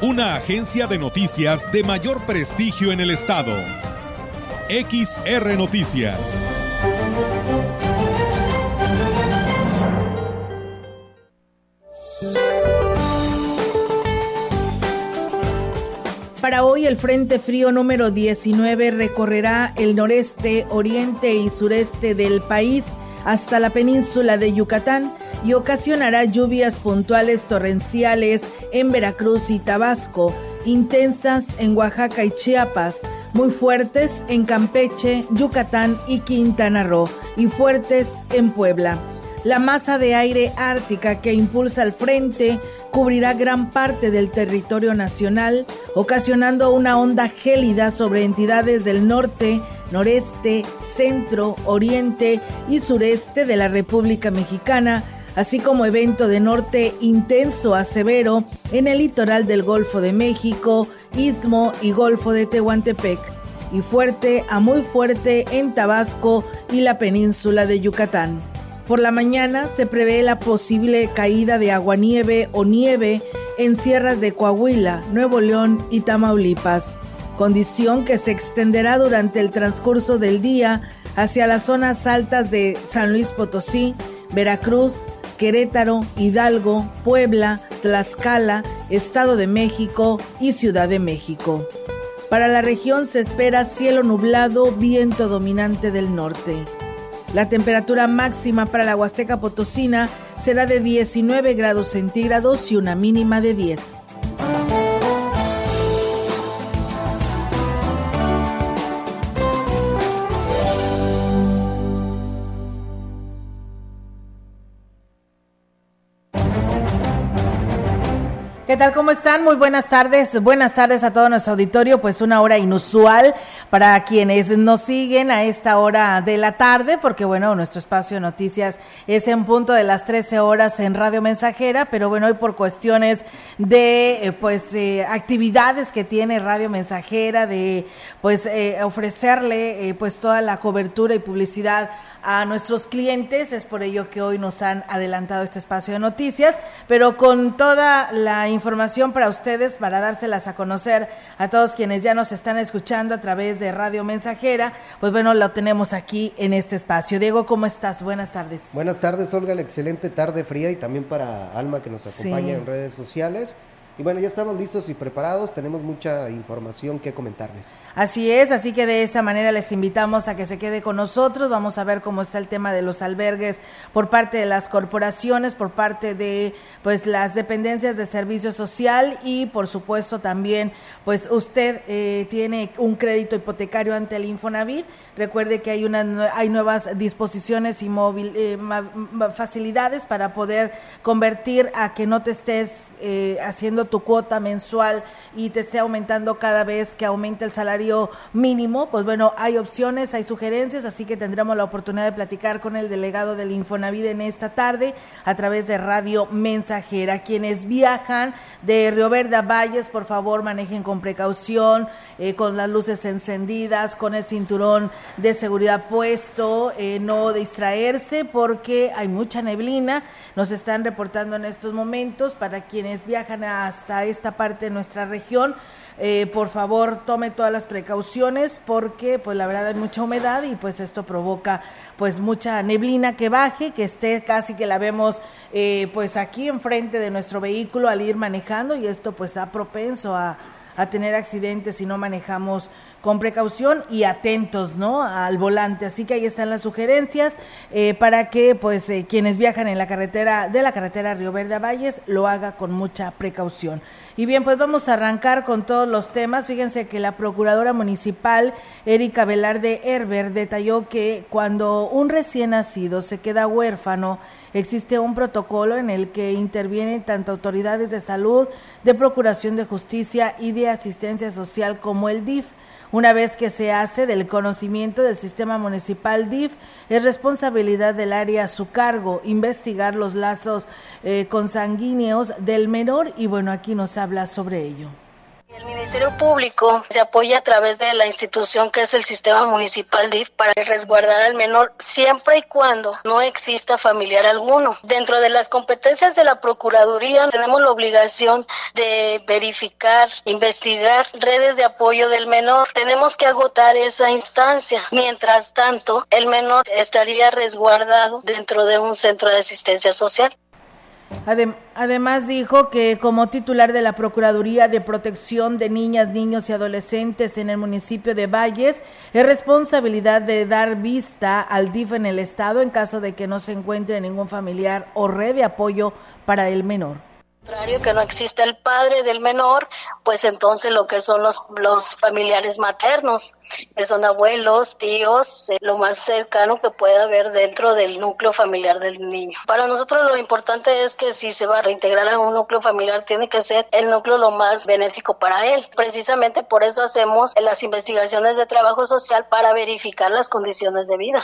Una agencia de noticias de mayor prestigio en el estado. XR Noticias. Para hoy el Frente Frío número 19 recorrerá el noreste, oriente y sureste del país hasta la península de Yucatán y ocasionará lluvias puntuales torrenciales en Veracruz y Tabasco, intensas en Oaxaca y Chiapas, muy fuertes en Campeche, Yucatán y Quintana Roo y fuertes en Puebla. La masa de aire ártica que impulsa el frente cubrirá gran parte del territorio nacional, ocasionando una onda gélida sobre entidades del norte, noreste, centro, oriente y sureste de la República Mexicana, así como evento de norte intenso a severo en el litoral del Golfo de México, Istmo y Golfo de Tehuantepec, y fuerte a muy fuerte en Tabasco y la península de Yucatán. Por la mañana se prevé la posible caída de aguanieve o nieve en sierras de Coahuila, Nuevo León y Tamaulipas, condición que se extenderá durante el transcurso del día hacia las zonas altas de San Luis Potosí, Veracruz, Querétaro, Hidalgo, Puebla, Tlaxcala, Estado de México y Ciudad de México. Para la región se espera cielo nublado, viento dominante del norte. La temperatura máxima para la Huasteca Potosina será de 19 grados centígrados y una mínima de 10. ¿Qué tal? ¿Cómo están? Muy buenas tardes. Buenas tardes a todo nuestro auditorio. Pues una hora inusual para quienes nos siguen a esta hora de la tarde, porque bueno, nuestro espacio de noticias es en punto de las 13 horas en Radio Mensajera, pero bueno, hoy por cuestiones de eh, pues eh, actividades que tiene Radio Mensajera, de pues eh, ofrecerle pues toda la cobertura y publicidad a nuestros clientes. Es por ello que hoy nos han adelantado este espacio de noticias, pero con toda la información para ustedes, para dárselas a conocer a todos quienes ya nos están escuchando a través de Radio Mensajera, pues bueno, lo tenemos aquí en este espacio. Diego, ¿cómo estás? Buenas tardes. Buenas tardes, Olga, la excelente tarde fría y también para Alma que nos acompaña en redes sociales. Y bueno, ya estamos listos y preparados, tenemos mucha información que comentarles. Así es, así que de esa manera les invitamos a que se quede con nosotros, vamos a ver cómo está el tema de los albergues por parte de las corporaciones, por parte de pues las dependencias de servicio social y por supuesto también pues usted eh, tiene un crédito hipotecario ante el Infonavit, recuerde que hay, una, hay nuevas disposiciones y móvil, eh, facilidades para poder convertir a que no te estés eh, haciendo tu cuota mensual y te esté aumentando cada vez que aumente el salario mínimo, pues bueno, hay opciones, hay sugerencias, así que tendremos la oportunidad de platicar con el delegado del Infonavit en esta tarde a través de Radio Mensajera. Quienes viajan de Río Verde a Valles, por favor, manejen con precaución, eh, con las luces encendidas, con el cinturón de seguridad puesto, eh, no distraerse porque hay mucha neblina. Nos están reportando en estos momentos para quienes viajan a hasta esta parte de nuestra región. Eh, por favor, tome todas las precauciones porque pues la verdad hay mucha humedad y pues esto provoca pues mucha neblina que baje, que esté casi que la vemos eh, pues aquí enfrente de nuestro vehículo al ir manejando y esto pues ha propenso a, a tener accidentes si no manejamos con precaución y atentos, ¿no? Al volante. Así que ahí están las sugerencias eh, para que, pues, eh, quienes viajan en la carretera de la carretera Río Verde a Valles lo haga con mucha precaución. Y bien, pues vamos a arrancar con todos los temas. Fíjense que la procuradora municipal Erika Velarde Herber detalló que cuando un recién nacido se queda huérfano, existe un protocolo en el que intervienen tanto autoridades de salud, de procuración de justicia y de asistencia social como el DIF. Una vez que se hace del conocimiento del sistema municipal DIF, es responsabilidad del área a su cargo investigar los lazos eh, consanguíneos del menor y bueno, aquí nos habla sobre ello. El Ministerio Público se apoya a través de la institución que es el sistema municipal DIF para resguardar al menor siempre y cuando no exista familiar alguno. Dentro de las competencias de la Procuraduría tenemos la obligación de verificar, investigar redes de apoyo del menor. Tenemos que agotar esa instancia. Mientras tanto, el menor estaría resguardado dentro de un centro de asistencia social. Además dijo que como titular de la Procuraduría de Protección de Niñas, Niños y Adolescentes en el municipio de Valles, es responsabilidad de dar vista al DIF en el estado en caso de que no se encuentre ningún familiar o red de apoyo para el menor contrario que no existe el padre del menor, pues entonces lo que son los, los familiares maternos, que son abuelos, tíos, eh, lo más cercano que pueda haber dentro del núcleo familiar del niño. Para nosotros lo importante es que si se va a reintegrar a un núcleo familiar, tiene que ser el núcleo lo más benéfico para él. Precisamente por eso hacemos las investigaciones de trabajo social para verificar las condiciones de vida.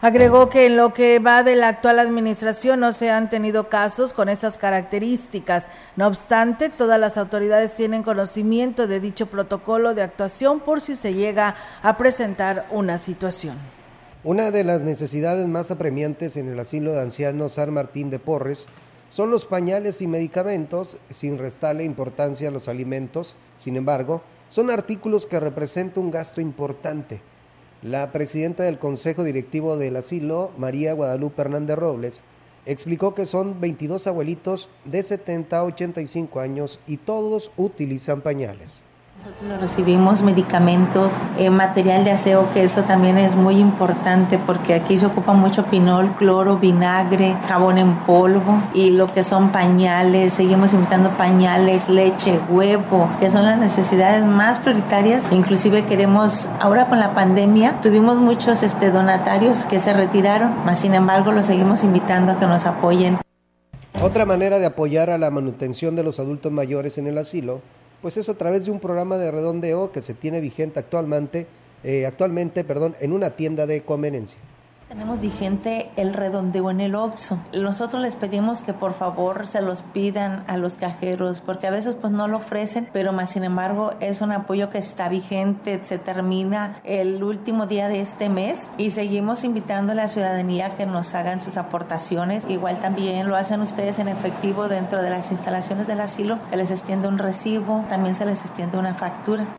Agregó que en lo que va de la actual administración no se han tenido casos con esas características. No obstante, todas las autoridades tienen conocimiento de dicho protocolo de actuación por si se llega a presentar una situación. Una de las necesidades más apremiantes en el asilo de ancianos San Martín de Porres son los pañales y medicamentos, sin restarle importancia a los alimentos. Sin embargo, son artículos que representan un gasto importante la presidenta del Consejo Directivo del Asilo, María Guadalupe Hernández Robles, explicó que son 22 abuelitos de 70 a 85 años y todos utilizan pañales. Nosotros recibimos medicamentos, eh, material de aseo, que eso también es muy importante porque aquí se ocupa mucho pinol, cloro, vinagre, jabón en polvo y lo que son pañales, seguimos invitando pañales, leche, huevo, que son las necesidades más prioritarias. Inclusive queremos, ahora con la pandemia, tuvimos muchos este, donatarios que se retiraron, mas sin embargo los seguimos invitando a que nos apoyen. Otra manera de apoyar a la manutención de los adultos mayores en el asilo pues es a través de un programa de redondeo que se tiene vigente actualmente, eh, actualmente perdón, en una tienda de conveniencia. Tenemos vigente el redondeo en el OXO. Nosotros les pedimos que por favor se los pidan a los cajeros porque a veces pues no lo ofrecen, pero más sin embargo es un apoyo que está vigente, se termina el último día de este mes y seguimos invitando a la ciudadanía que nos hagan sus aportaciones. Igual también lo hacen ustedes en efectivo dentro de las instalaciones del asilo, se les extiende un recibo, también se les extiende una factura.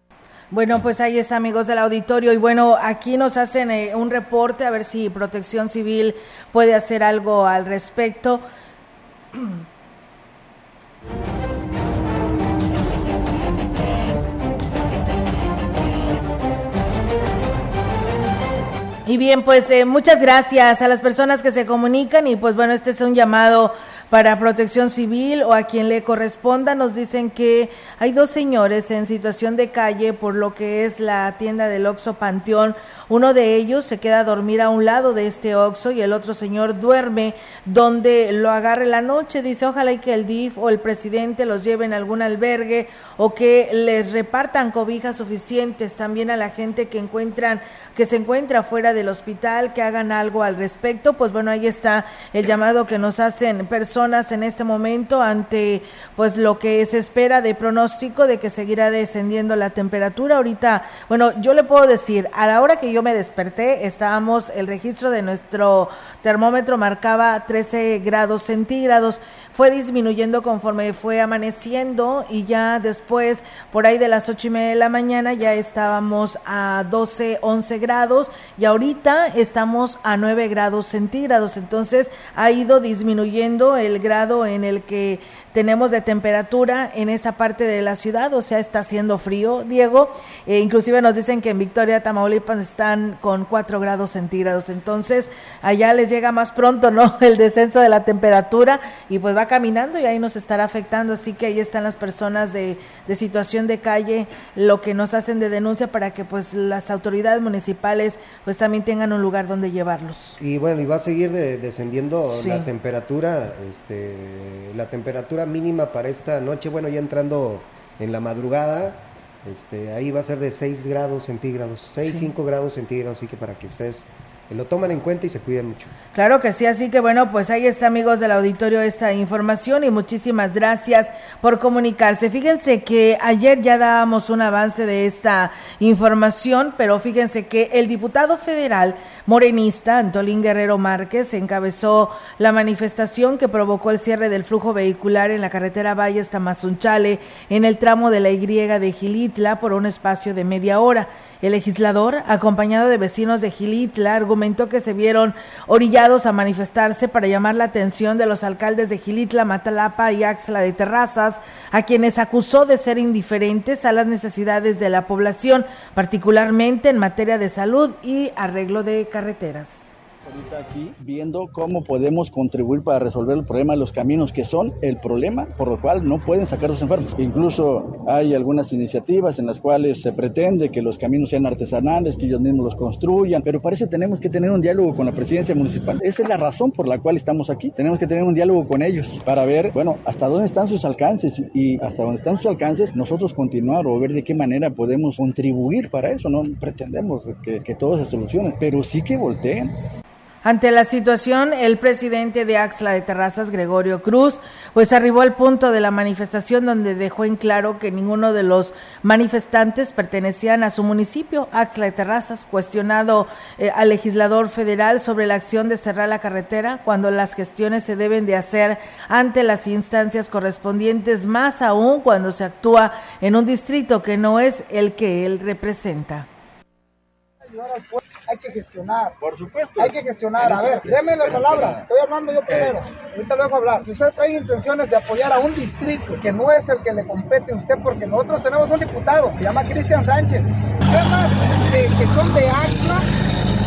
Bueno, pues ahí está, amigos del auditorio. Y bueno, aquí nos hacen eh, un reporte a ver si Protección Civil puede hacer algo al respecto. Y bien, pues eh, muchas gracias a las personas que se comunican y pues bueno, este es un llamado para protección civil o a quien le corresponda. Nos dicen que hay dos señores en situación de calle por lo que es la tienda del Oxo Panteón. Uno de ellos se queda a dormir a un lado de este Oxo y el otro señor duerme donde lo agarre la noche. Dice, ojalá y que el DIF o el presidente los lleven a algún albergue o que les repartan cobijas suficientes también a la gente que encuentran que se encuentra fuera del hospital, que hagan algo al respecto. Pues bueno, ahí está el llamado que nos hacen personas en este momento ante pues lo que se espera de pronóstico de que seguirá descendiendo la temperatura. Ahorita, bueno, yo le puedo decir, a la hora que yo me desperté, estábamos, el registro de nuestro termómetro marcaba 13 grados centígrados fue disminuyendo conforme fue amaneciendo y ya después, por ahí de las ocho y media de la mañana, ya estábamos a 12, 11 grados y ahorita estamos a 9 grados centígrados. Entonces ha ido disminuyendo el el grado en el que tenemos de temperatura en esa parte de la ciudad, o sea, está haciendo frío, Diego. Eh, inclusive nos dicen que en Victoria, Tamaulipas están con 4 grados centígrados, entonces allá les llega más pronto, ¿no? El descenso de la temperatura y pues va caminando y ahí nos estará afectando, así que ahí están las personas de, de situación de calle, lo que nos hacen de denuncia para que pues las autoridades municipales pues también tengan un lugar donde llevarlos. Y bueno, y va a seguir descendiendo la temperatura, este, la temperatura mínima para esta noche, bueno, ya entrando en la madrugada, este, ahí va a ser de 6 grados centígrados, 6, 5 grados centígrados, así que para que ustedes lo toman en cuenta y se cuiden mucho. Claro que sí, así que bueno, pues ahí está amigos del auditorio esta información y muchísimas gracias por comunicarse. Fíjense que ayer ya dábamos un avance de esta información, pero fíjense que el diputado federal morenista Antolín Guerrero Márquez encabezó la manifestación que provocó el cierre del flujo vehicular en la carretera Valles Tamazunchale en el tramo de la Y de Gilitla por un espacio de media hora. El legislador, acompañado de vecinos de Gilitla, argumentó que se vieron orillados a manifestarse para llamar la atención de los alcaldes de Gilitla, Matalapa y Axla de Terrazas, a quienes acusó de ser indiferentes a las necesidades de la población, particularmente en materia de salud y arreglo de carreteras ahorita aquí viendo cómo podemos contribuir para resolver el problema de los caminos, que son el problema por lo cual no pueden sacar los enfermos. Incluso hay algunas iniciativas en las cuales se pretende que los caminos sean artesanales, que ellos mismos los construyan, pero parece que tenemos que tener un diálogo con la presidencia municipal. Esa es la razón por la cual estamos aquí. Tenemos que tener un diálogo con ellos para ver, bueno, hasta dónde están sus alcances y hasta dónde están sus alcances nosotros continuar o ver de qué manera podemos contribuir para eso. No pretendemos que, que todo se solucione, pero sí que volteen. Ante la situación, el presidente de Axla de Terrazas, Gregorio Cruz, pues arribó al punto de la manifestación donde dejó en claro que ninguno de los manifestantes pertenecían a su municipio, Axla de Terrazas, cuestionado eh, al legislador federal sobre la acción de cerrar la carretera cuando las gestiones se deben de hacer ante las instancias correspondientes, más aún cuando se actúa en un distrito que no es el que él representa hay que gestionar. Por supuesto. Hay que gestionar. a ver, déme la palabra. Estoy hablando yo primero. Ahorita luego hablar. Si usted trae intenciones de apoyar a un distrito que no es el que le compete a usted, porque nosotros tenemos un diputado, se llama Cristian Sánchez. Temas que son de AXLA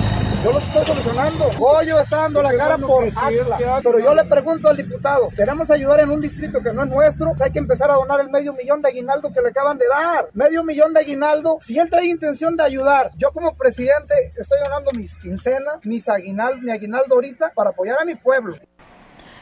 yo lo estoy solucionando. Hoyo está dando la cara por Axla. Pero yo le pregunto al diputado, queremos ayudar en un distrito que no es nuestro, pues hay que empezar a donar el medio millón de aguinaldo que le acaban de dar. Medio millón de aguinaldo. Si él trae intención de ayudar, yo como presidente estoy donando mis quincenas, mis aguinaldo, mi aguinaldo ahorita para apoyar a mi pueblo.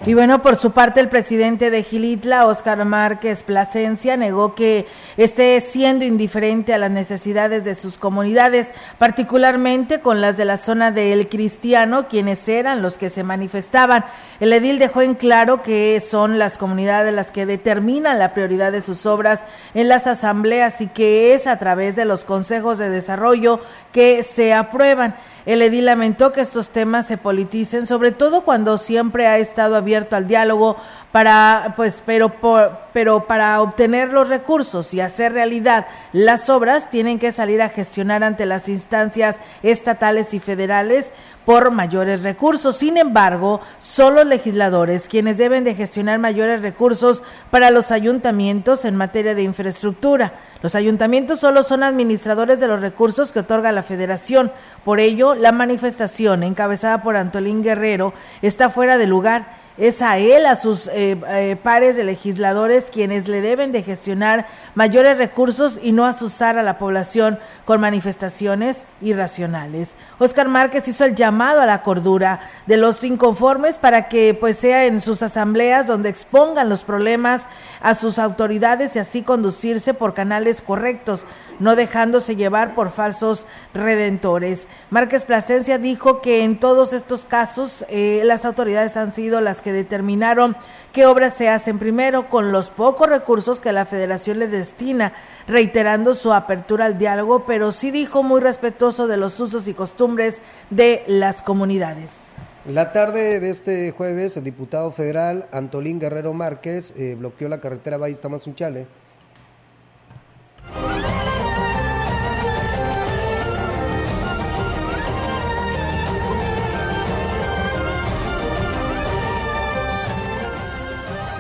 Y bueno, por su parte, el presidente de Gilitla, Óscar Márquez Plasencia, negó que esté siendo indiferente a las necesidades de sus comunidades, particularmente con las de la zona de El Cristiano, quienes eran los que se manifestaban. El edil dejó en claro que son las comunidades las que determinan la prioridad de sus obras en las asambleas y que es a través de los consejos de desarrollo que se aprueban. El edil lamentó que estos temas se politicen, sobre todo cuando siempre ha estado abierto al diálogo para, pues, pero, por, pero para obtener los recursos y hacer realidad las obras tienen que salir a gestionar ante las instancias estatales y federales por mayores recursos. Sin embargo, son los legisladores quienes deben de gestionar mayores recursos para los ayuntamientos en materia de infraestructura. Los ayuntamientos solo son administradores de los recursos que otorga la federación. Por ello, la manifestación encabezada por Antolín Guerrero está fuera de lugar es a él, a sus eh, eh, pares de legisladores, quienes le deben de gestionar mayores recursos y no asusar a la población con manifestaciones irracionales. Oscar Márquez hizo el llamado a la cordura de los inconformes para que pues sea en sus asambleas donde expongan los problemas a sus autoridades y así conducirse por canales correctos, no dejándose llevar por falsos redentores. Márquez Plasencia dijo que en todos estos casos eh, las autoridades han sido las que determinaron qué obras se hacen primero con los pocos recursos que la federación le destina, reiterando su apertura al diálogo, pero sí dijo muy respetuoso de los usos y costumbres de las comunidades. La tarde de este jueves, el diputado federal Antolín Guerrero Márquez eh, bloqueó la carretera Valle Tamazunchale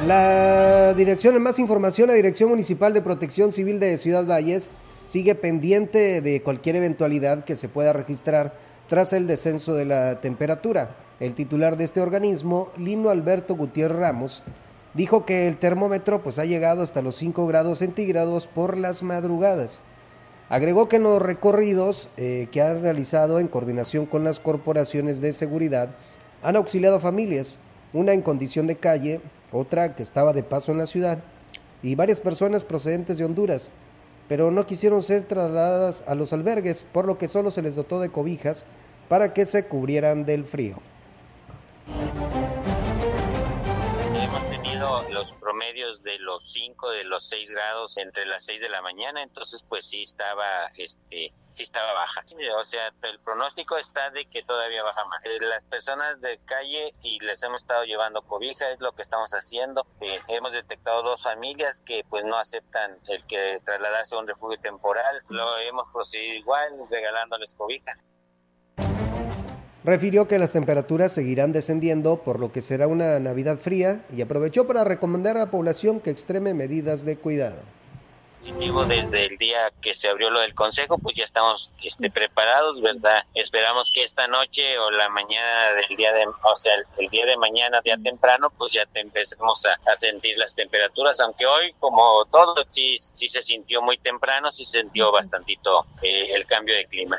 La dirección, en más información, la Dirección Municipal de Protección Civil de Ciudad Valles sigue pendiente de cualquier eventualidad que se pueda registrar tras el descenso de la temperatura. El titular de este organismo, Lino Alberto Gutiérrez Ramos, dijo que el termómetro pues ha llegado hasta los 5 grados centígrados por las madrugadas. Agregó que en los recorridos eh, que han realizado en coordinación con las corporaciones de seguridad han auxiliado a familias, una en condición de calle, otra que estaba de paso en la ciudad y varias personas procedentes de Honduras, pero no quisieron ser trasladadas a los albergues, por lo que solo se les dotó de cobijas para que se cubrieran del frío. Los promedios de los 5, de los 6 grados entre las 6 de la mañana, entonces pues sí estaba, este, sí estaba baja. O sea, el pronóstico está de que todavía baja más. Eh, las personas de calle y les hemos estado llevando cobija, es lo que estamos haciendo. Eh, hemos detectado dos familias que pues no aceptan el que trasladarse a un refugio temporal. Lo hemos procedido igual, regalándoles cobija. Refirió que las temperaturas seguirán descendiendo, por lo que será una Navidad fría y aprovechó para recomendar a la población que extreme medidas de cuidado. Desde el día que se abrió lo del consejo, pues ya estamos este, preparados, ¿verdad? Esperamos que esta noche o la mañana del día de, o sea, el, día de mañana, día temprano, pues ya empecemos a, sentir las temperaturas, aunque hoy, como todo, sí, sí se sintió muy temprano, sí se sintió bastantito eh, el cambio de clima.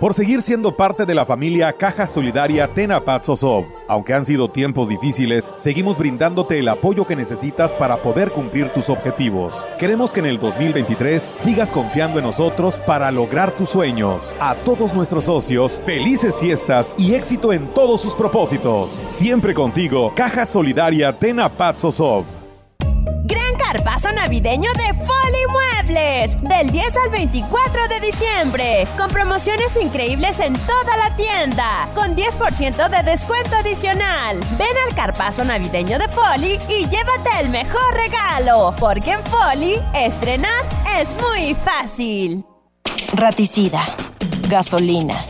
por seguir siendo parte de la familia Caja Solidaria Tenapat Sosov. Aunque han sido tiempos difíciles, seguimos brindándote el apoyo que necesitas para poder cumplir tus objetivos. Queremos que en el 2023 sigas confiando en nosotros para lograr tus sueños. A todos nuestros socios, felices fiestas y éxito en todos sus propósitos. Siempre contigo, Caja Solidaria Tenapat Sosov. Gran carpazo navideño de Foli Muebles. Del 10 al 24 de diciembre. Con promociones increíbles en toda la tienda. Con 10% de descuento adicional. Ven al carpazo navideño de Foli y llévate el mejor regalo. Porque en Foli, estrenar es muy fácil. Raticida. Gasolina.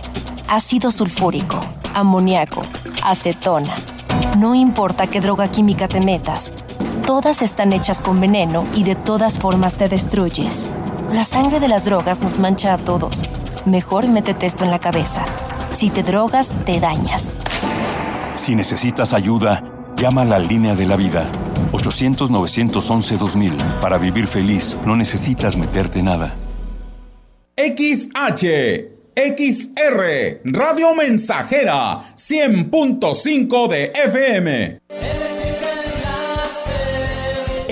Ácido sulfúrico. Amoníaco. Acetona. No importa qué droga química te metas Todas están hechas con veneno y de todas formas te destruyes. La sangre de las drogas nos mancha a todos. Mejor métete esto en la cabeza. Si te drogas, te dañas. Si necesitas ayuda, llama a la línea de la vida. 800-911-2000. Para vivir feliz, no necesitas meterte nada. XH, XR, Radio Mensajera, 100.5 de FM.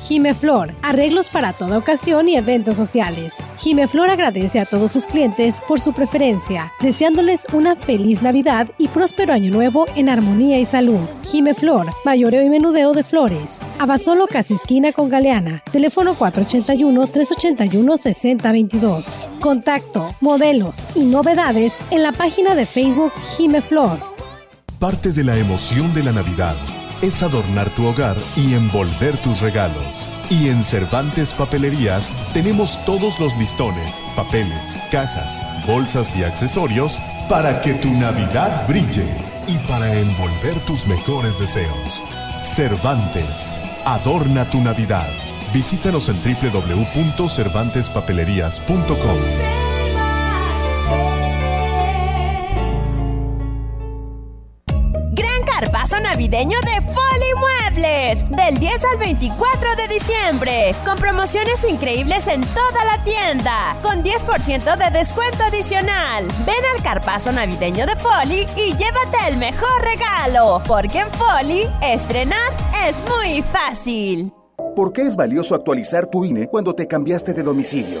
Jimeflor, arreglos para toda ocasión y eventos sociales. Jimeflor agradece a todos sus clientes por su preferencia, deseándoles una feliz Navidad y próspero año nuevo en armonía y salud. Jimeflor, mayoreo y menudeo de flores. Abasolo casi esquina con Galeana. Teléfono 481-381-6022. Contacto, modelos y novedades en la página de Facebook Jimeflor. Parte de la emoción de la Navidad es adornar tu hogar y envolver tus regalos. Y en Cervantes Papelerías tenemos todos los listones, papeles, cajas, bolsas y accesorios para que tu Navidad brille y para envolver tus mejores deseos. Cervantes, adorna tu Navidad. Visítanos en www.cervantespapelerías.com. navideño. Del 10 al 24 de diciembre. Con promociones increíbles en toda la tienda. Con 10% de descuento adicional. Ven al carpazo navideño de Folly y llévate el mejor regalo. Porque en Folly, estrenar es muy fácil. ¿Por qué es valioso actualizar tu INE cuando te cambiaste de domicilio?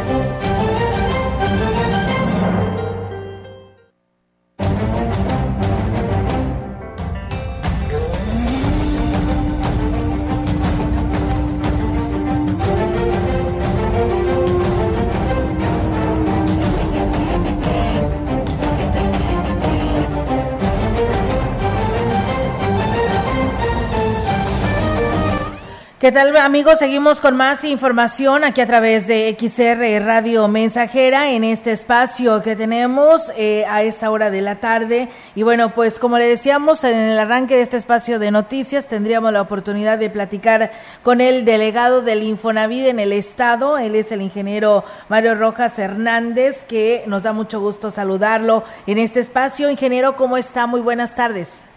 ¿Qué tal amigos? Seguimos con más información aquí a través de XR Radio Mensajera en este espacio que tenemos eh, a esta hora de la tarde. Y bueno, pues como le decíamos en el arranque de este espacio de noticias, tendríamos la oportunidad de platicar con el delegado del Infonavit en el estado. Él es el ingeniero Mario Rojas Hernández, que nos da mucho gusto saludarlo en este espacio. Ingeniero, ¿cómo está? Muy buenas tardes.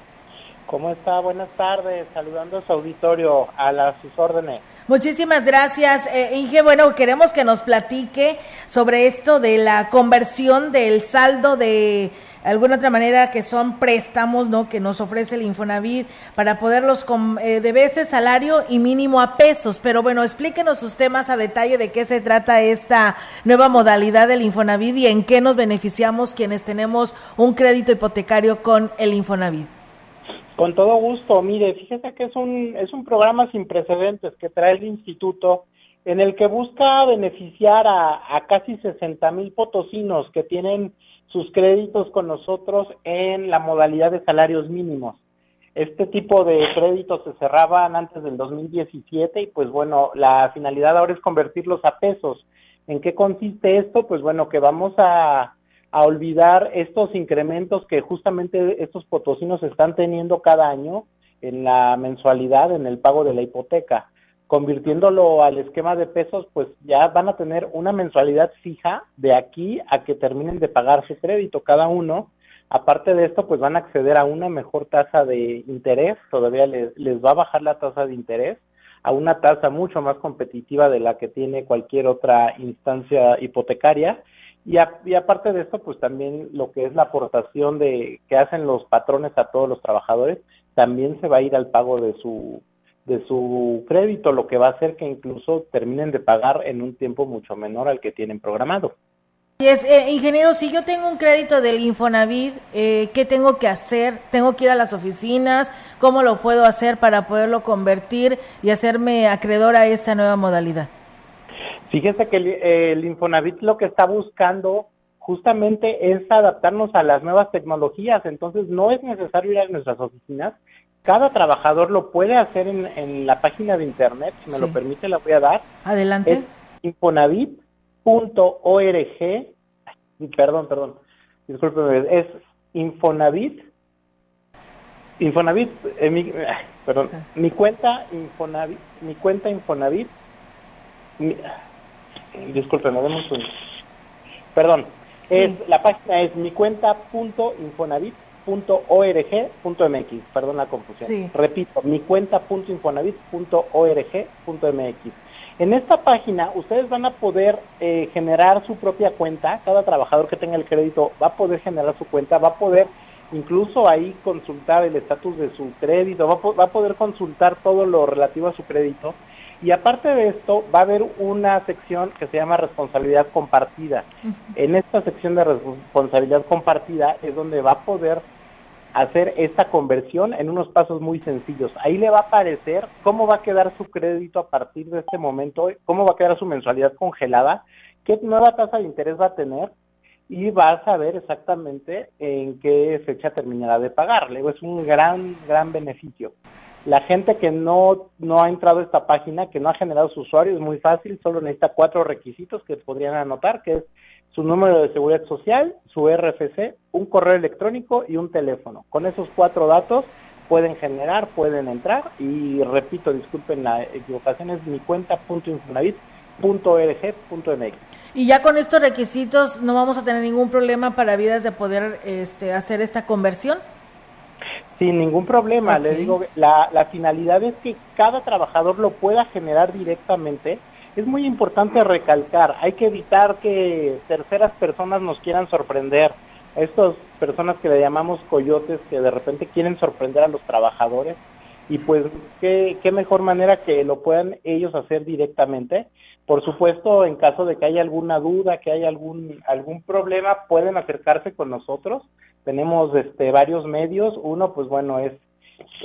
¿Cómo está? Buenas tardes. Saludando a su auditorio, a las sus órdenes. Muchísimas gracias, eh, Inge. Bueno, queremos que nos platique sobre esto de la conversión del saldo de alguna otra manera que son préstamos, ¿no? Que nos ofrece el Infonavit para poderlos con, eh, de veces salario y mínimo a pesos. Pero bueno, explíquenos usted más a detalle de qué se trata esta nueva modalidad del Infonavit y en qué nos beneficiamos quienes tenemos un crédito hipotecario con el Infonavit. Con todo gusto. Mire, fíjese que es un, es un programa sin precedentes que trae el instituto en el que busca beneficiar a, a casi 60 mil potosinos que tienen sus créditos con nosotros en la modalidad de salarios mínimos. Este tipo de créditos se cerraban antes del 2017 y pues bueno, la finalidad ahora es convertirlos a pesos. ¿En qué consiste esto? Pues bueno, que vamos a a olvidar estos incrementos que justamente estos potosinos están teniendo cada año en la mensualidad, en el pago de la hipoteca. Convirtiéndolo al esquema de pesos, pues ya van a tener una mensualidad fija de aquí a que terminen de pagar su crédito cada uno. Aparte de esto, pues van a acceder a una mejor tasa de interés, todavía les, les va a bajar la tasa de interés a una tasa mucho más competitiva de la que tiene cualquier otra instancia hipotecaria y, aparte de esto, pues también lo que es la aportación de que hacen los patrones a todos los trabajadores, también se va a ir al pago de su de su crédito, lo que va a hacer que incluso terminen de pagar en un tiempo mucho menor al que tienen programado. Y es, eh, ingeniero, si yo tengo un crédito del Infonavit, eh, ¿qué tengo que hacer? ¿Tengo que ir a las oficinas? ¿Cómo lo puedo hacer para poderlo convertir y hacerme acreedor a esta nueva modalidad? Fíjese que el, el Infonavit lo que está buscando justamente es adaptarnos a las nuevas tecnologías, entonces no es necesario ir a nuestras oficinas, cada trabajador lo puede hacer en, en la página de internet, si me lo permite la voy a dar. Adelante. Es infonavit.org, perdón, perdón, discúlpeme, es Infonavit, Infonavit, eh, mi, perdón, mi cuenta Infonavit, mi cuenta Infonavit, mi, discúlpeme, dame un. Perdón, es, la página es mi cuenta.infonavit.org.mx, perdón la confusión. Repito, mi cuenta.infonavit.org.mx. En esta página ustedes van a poder eh, generar su propia cuenta, cada trabajador que tenga el crédito va a poder generar su cuenta, va a poder incluso ahí consultar el estatus de su crédito, va, va a poder consultar todo lo relativo a su crédito y aparte de esto, va a haber una sección que se llama responsabilidad compartida. En esta sección de responsabilidad compartida es donde va a poder hacer esta conversión en unos pasos muy sencillos. Ahí le va a aparecer cómo va a quedar su crédito a partir de este momento, cómo va a quedar su mensualidad congelada, qué nueva tasa de interés va a tener y va a saber exactamente en qué fecha terminará de pagar. Luego es un gran, gran beneficio. La gente que no, no ha entrado a esta página, que no ha generado su usuario, es muy fácil, solo necesita cuatro requisitos que podrían anotar, que es su número de seguridad social, su RFC, un correo electrónico y un teléfono. Con esos cuatro datos pueden generar, pueden entrar y repito, disculpen la equivocación, es mi cuenta.infonavit.org.mx. Y ya con estos requisitos no vamos a tener ningún problema para vidas de poder este, hacer esta conversión. Sin ningún problema, le digo, la, la finalidad es que cada trabajador lo pueda generar directamente. Es muy importante recalcar, hay que evitar que terceras personas nos quieran sorprender. Estas personas que le llamamos coyotes que de repente quieren sorprender a los trabajadores y pues qué, qué mejor manera que lo puedan ellos hacer directamente. Por supuesto, en caso de que haya alguna duda, que haya algún algún problema, pueden acercarse con nosotros tenemos este, varios medios. Uno, pues bueno, es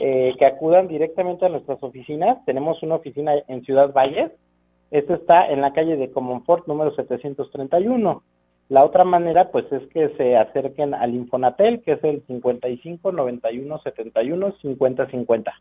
eh, que acudan directamente a nuestras oficinas. Tenemos una oficina en Ciudad Valles. Esta está en la calle de Comonfort número 731. La otra manera, pues, es que se acerquen al Infonatel, que es el 55 91 71 50 50.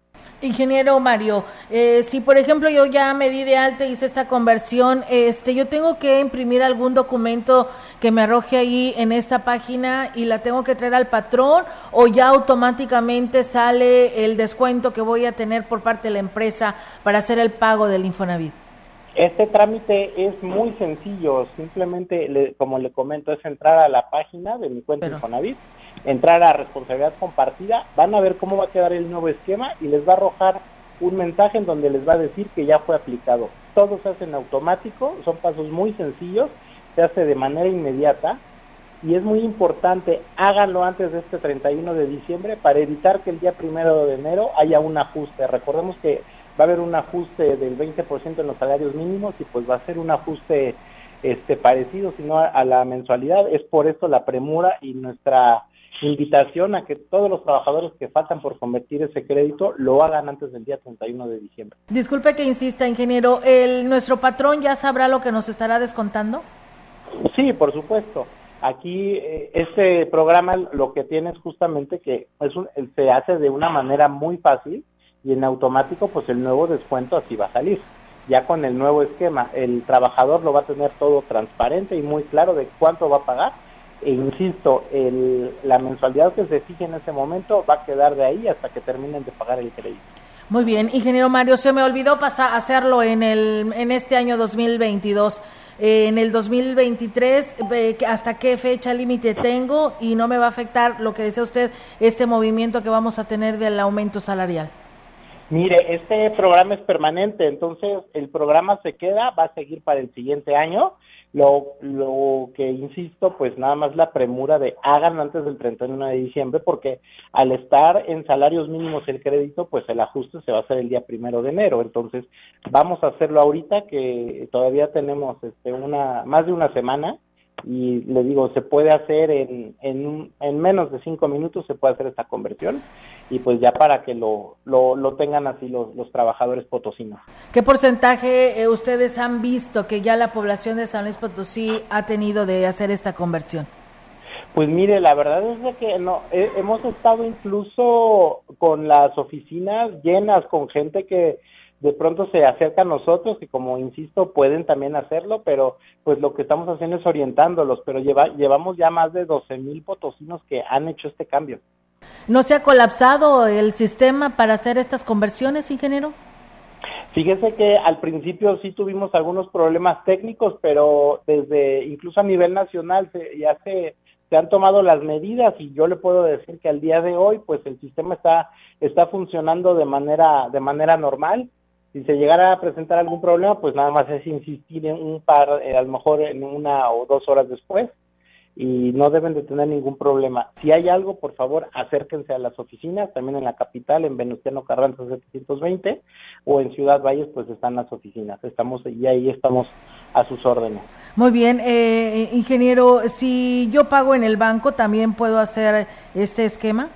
Ingeniero Mario, eh, si por ejemplo yo ya me di de alta y hice esta conversión, este, yo tengo que imprimir algún documento que me arroje ahí en esta página y la tengo que traer al patrón o ya automáticamente sale el descuento que voy a tener por parte de la empresa para hacer el pago del Infonavit. Este trámite es muy sencillo, simplemente, como le comento, es entrar a la página de mi cuenta Infonavit, entrar a responsabilidad compartida, van a ver cómo va a quedar el nuevo esquema y les va a arrojar un mensaje en donde les va a decir que ya fue aplicado. Todo se hace en automático, son pasos muy sencillos, se hace de manera inmediata y es muy importante, háganlo antes de este 31 de diciembre para evitar que el día primero de enero haya un ajuste. Recordemos que va a haber un ajuste del 20% en los salarios mínimos y pues va a ser un ajuste este parecido, sino a, a la mensualidad. Es por eso la premura y nuestra invitación a que todos los trabajadores que faltan por convertir ese crédito lo hagan antes del día 31 de diciembre. Disculpe que insista, ingeniero, ¿el, ¿nuestro patrón ya sabrá lo que nos estará descontando? Sí, por supuesto. Aquí eh, este programa lo que tiene es justamente que es un, se hace de una manera muy fácil y en automático pues el nuevo descuento así va a salir. Ya con el nuevo esquema, el trabajador lo va a tener todo transparente y muy claro de cuánto va a pagar. E insisto, el, la mensualidad que se fije en ese momento va a quedar de ahí hasta que terminen de pagar el crédito. Muy bien, ingeniero Mario, se me olvidó pasar hacerlo en el en este año 2022. Eh, en el 2023, eh, ¿hasta qué fecha límite tengo? Y no me va a afectar lo que decía usted, este movimiento que vamos a tener del aumento salarial. Mire, este programa es permanente, entonces el programa se queda, va a seguir para el siguiente año. Lo, lo que insisto, pues nada más la premura de hagan antes del 31 de diciembre, porque al estar en salarios mínimos el crédito, pues el ajuste se va a hacer el día primero de enero. Entonces, vamos a hacerlo ahorita, que todavía tenemos este, una más de una semana y le digo, se puede hacer en, en, en menos de cinco minutos, se puede hacer esta conversión y pues ya para que lo, lo, lo tengan así los, los, trabajadores potosinos. ¿Qué porcentaje eh, ustedes han visto que ya la población de San Luis Potosí ha tenido de hacer esta conversión? Pues mire, la verdad es de que no hemos estado incluso con las oficinas llenas con gente que de pronto se acerca a nosotros y como insisto pueden también hacerlo, pero pues lo que estamos haciendo es orientándolos, pero lleva, llevamos ya más de 12 mil potosinos que han hecho este cambio. ¿No se ha colapsado el sistema para hacer estas conversiones, ingeniero? Fíjese que al principio sí tuvimos algunos problemas técnicos, pero desde incluso a nivel nacional se, ya se, se han tomado las medidas y yo le puedo decir que al día de hoy pues el sistema está está funcionando de manera de manera normal si se llegara a presentar algún problema, pues nada más es insistir en un par, eh, a lo mejor en una o dos horas después, y no deben de tener ningún problema. Si hay algo, por favor, acérquense a las oficinas, también en la capital, en Venustiano Carranza 720, o en Ciudad Valles, pues están las oficinas. Estamos y ahí estamos a sus órdenes. Muy bien, eh, ingeniero, si yo pago en el banco, ¿también puedo hacer este esquema?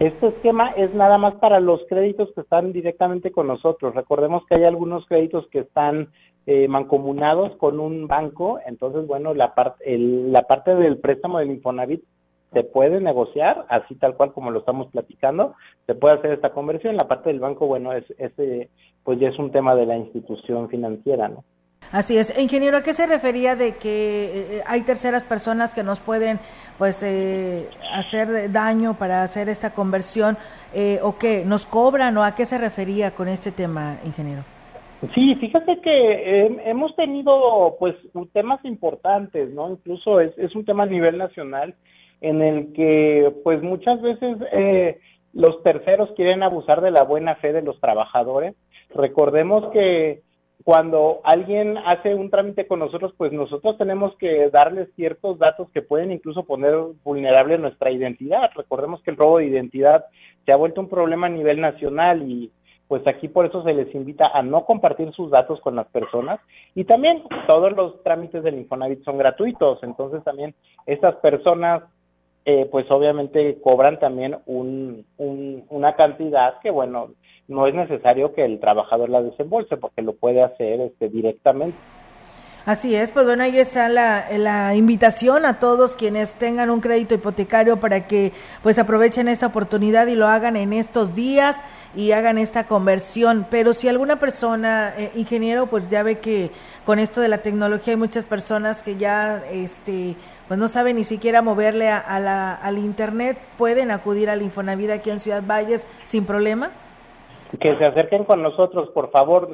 Este esquema es nada más para los créditos que están directamente con nosotros. Recordemos que hay algunos créditos que están eh, mancomunados con un banco, entonces, bueno, la, parte la parte del préstamo del Infonavit se puede negociar, así tal cual como lo estamos platicando, se puede hacer esta conversión. La parte del banco, bueno, es, ese pues ya es un tema de la institución financiera, ¿no? Así es. Ingeniero, ¿a qué se refería de que eh, hay terceras personas que nos pueden pues eh, hacer daño para hacer esta conversión eh, o que nos cobran o a qué se refería con este tema, ingeniero? Sí, fíjate que hemos tenido pues temas importantes, ¿no? Incluso es, es un tema a nivel nacional en el que pues muchas veces los terceros quieren abusar de la buena fe de los trabajadores. Recordemos que cuando alguien hace un trámite con nosotros, pues nosotros tenemos que darles ciertos datos que pueden incluso poner vulnerable nuestra identidad. Recordemos que el robo de identidad se ha vuelto un problema a nivel nacional y pues aquí por eso se les invita a no compartir sus datos con las personas y también todos los trámites del Infonavit son gratuitos, entonces también estas personas eh, pues obviamente cobran también un, una cantidad que bueno no es necesario que el trabajador la desembolse porque lo puede hacer este, directamente. Así es, pues bueno, ahí está la, la, invitación a todos quienes tengan un crédito hipotecario para que pues aprovechen esta oportunidad y lo hagan en estos días y hagan esta conversión. Pero si alguna persona, eh, ingeniero, pues ya ve que con esto de la tecnología hay muchas personas que ya este pues no saben ni siquiera moverle a, la, al internet, pueden acudir al Infonavida aquí en Ciudad Valles sin problema que se acerquen con nosotros, por favor.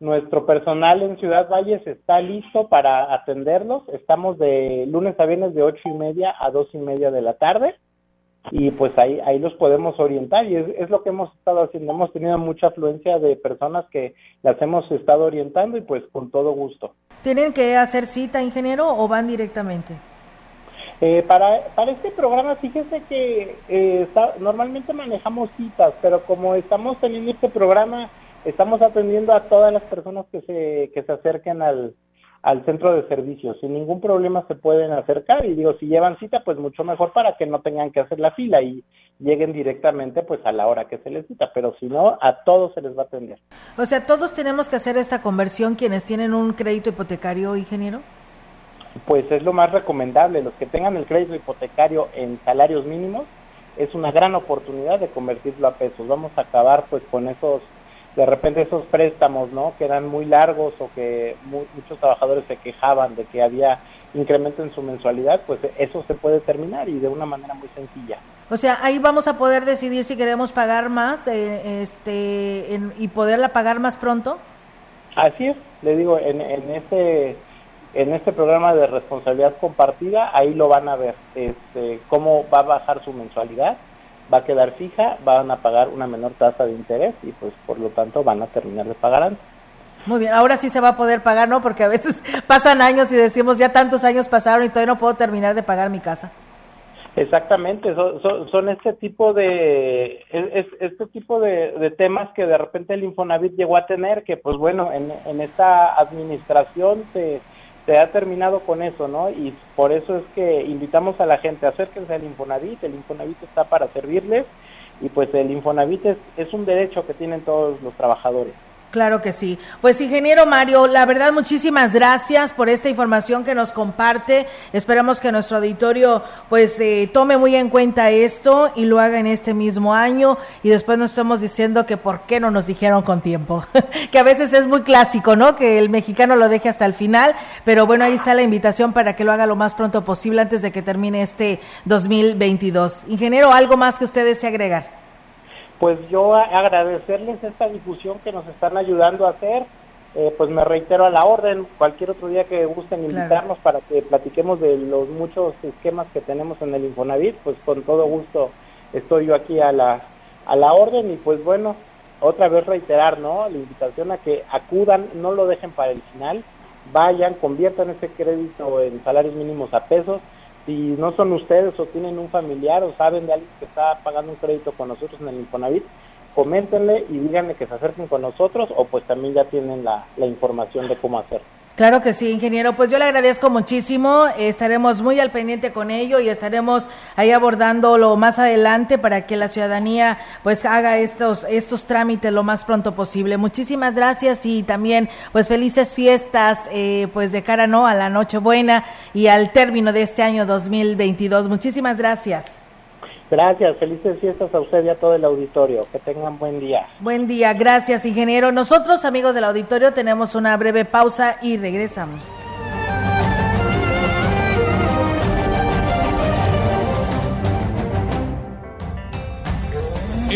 nuestro personal en Ciudad Valles está listo para atenderlos. Estamos de lunes a viernes de ocho y media a dos y media de la tarde y pues ahí ahí los podemos orientar y es, es lo que hemos estado haciendo. Hemos tenido mucha afluencia de personas que las hemos estado orientando y pues con todo gusto. ¿Tienen que hacer cita, ingeniero, o van directamente? Eh, para, para este programa, fíjese que eh, normalmente manejamos citas, pero como estamos teniendo este programa, estamos atendiendo a todas las personas que se, que se acerquen al, al centro de servicios. Sin ningún problema se pueden acercar y digo, si llevan cita, pues mucho mejor para que no tengan que hacer la fila y lleguen directamente pues a la hora que se les cita, pero si no, a todos se les va a atender. O sea, todos tenemos que hacer esta conversión quienes tienen un crédito hipotecario, ingeniero pues es lo más recomendable. Los que tengan el crédito hipotecario en salarios mínimos, es una gran oportunidad de convertirlo a pesos. Vamos a acabar pues con esos, de repente esos préstamos, ¿no? Que eran muy largos o que muchos trabajadores se quejaban de que había incremento en su mensualidad, pues eso se puede terminar y de una manera muy sencilla. O sea, ahí vamos a poder decidir si queremos pagar más eh, este, y poderla pagar más pronto. Así es, le digo, en, en ese en este programa de responsabilidad compartida, ahí lo van a ver, este, cómo va a bajar su mensualidad, va a quedar fija, van a pagar una menor tasa de interés y pues por lo tanto van a terminar de pagar antes. Muy bien, ahora sí se va a poder pagar, ¿no? Porque a veces pasan años y decimos, ya tantos años pasaron y todavía no puedo terminar de pagar mi casa. Exactamente, son, son, este tipo de es, este tipo de, de, temas que de repente el Infonavit llegó a tener, que pues bueno, en, en esta administración se se ha terminado con eso, ¿no? Y por eso es que invitamos a la gente, acérquense al Infonavit, el Infonavit está para servirles y pues el Infonavit es, es un derecho que tienen todos los trabajadores. Claro que sí. Pues ingeniero Mario, la verdad muchísimas gracias por esta información que nos comparte. Esperamos que nuestro auditorio pues eh, tome muy en cuenta esto y lo haga en este mismo año y después no estamos diciendo que por qué no nos dijeron con tiempo. que a veces es muy clásico, ¿no? Que el mexicano lo deje hasta el final, pero bueno, ahí está la invitación para que lo haga lo más pronto posible antes de que termine este 2022. Ingeniero, ¿algo más que usted desee agregar? Pues yo agradecerles esta difusión que nos están ayudando a hacer. Eh, pues me reitero a la orden, cualquier otro día que gusten invitarnos para que platiquemos de los muchos esquemas que tenemos en el Infonavit, pues con todo gusto estoy yo aquí a la, a la orden y pues bueno, otra vez reiterar, ¿no? La invitación a que acudan, no lo dejen para el final, vayan, conviertan ese crédito en salarios mínimos a pesos si no son ustedes o tienen un familiar o saben de alguien que está pagando un crédito con nosotros en el Infonavit, coméntenle y díganle que se acerquen con nosotros o pues también ya tienen la, la información de cómo hacerlo. Claro que sí, ingeniero. Pues yo le agradezco muchísimo. Estaremos muy al pendiente con ello y estaremos ahí abordándolo más adelante para que la ciudadanía pues haga estos estos trámites lo más pronto posible. Muchísimas gracias y también pues felices fiestas eh, pues de cara no a la Nochebuena y al término de este año 2022. Muchísimas gracias. Gracias, felices fiestas a usted y a todo el auditorio. Que tengan buen día. Buen día, gracias ingeniero. Nosotros amigos del auditorio tenemos una breve pausa y regresamos.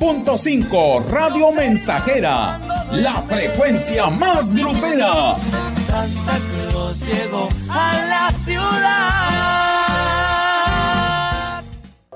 100.5 Radio Mensajera, la frecuencia más grupera. Santa llegó a la ciudad.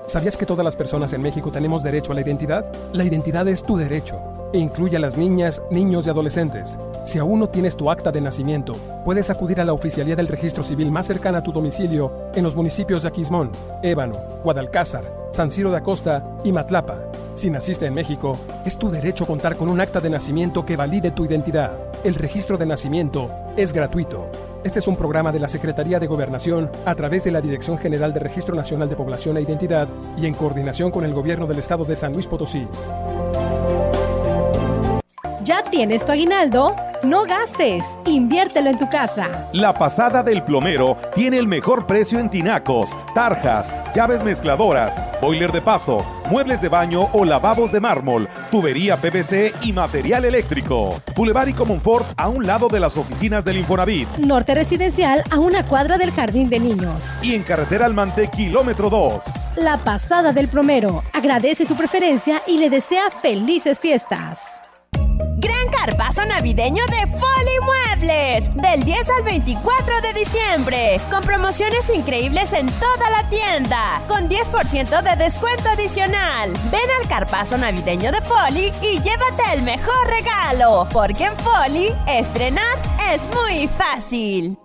¿Sabías que todas las personas en México tenemos derecho a la identidad? La identidad es tu derecho e incluye a las niñas, niños y adolescentes. Si aún no tienes tu acta de nacimiento, puedes acudir a la oficialía del registro civil más cercana a tu domicilio en los municipios de Aquismón, Ébano, Guadalcázar, San Ciro de Acosta y Matlapa. Si naciste en México, es tu derecho contar con un acta de nacimiento que valide tu identidad. El registro de nacimiento es gratuito. Este es un programa de la Secretaría de Gobernación a través de la Dirección General de Registro Nacional de Población e Identidad y en coordinación con el Gobierno del Estado de San Luis Potosí. ¿Ya tienes tu aguinaldo? No gastes, inviértelo en tu casa. La pasada del plomero tiene el mejor precio en tinacos, tarjas, llaves mezcladoras, boiler de paso, muebles de baño o lavabos de mármol, tubería PVC y material eléctrico. Boulevard y Comonfort a un lado de las oficinas del Infonavit. Norte Residencial a una cuadra del Jardín de Niños. Y en Carretera Almante, kilómetro 2. La pasada del plomero agradece su preferencia y le desea felices fiestas. Carpazo navideño de Folly Muebles. Del 10 al 24 de diciembre. Con promociones increíbles en toda la tienda. Con 10% de descuento adicional. Ven al carpazo navideño de Folly y llévate el mejor regalo. Porque en Folly, estrenar es muy fácil.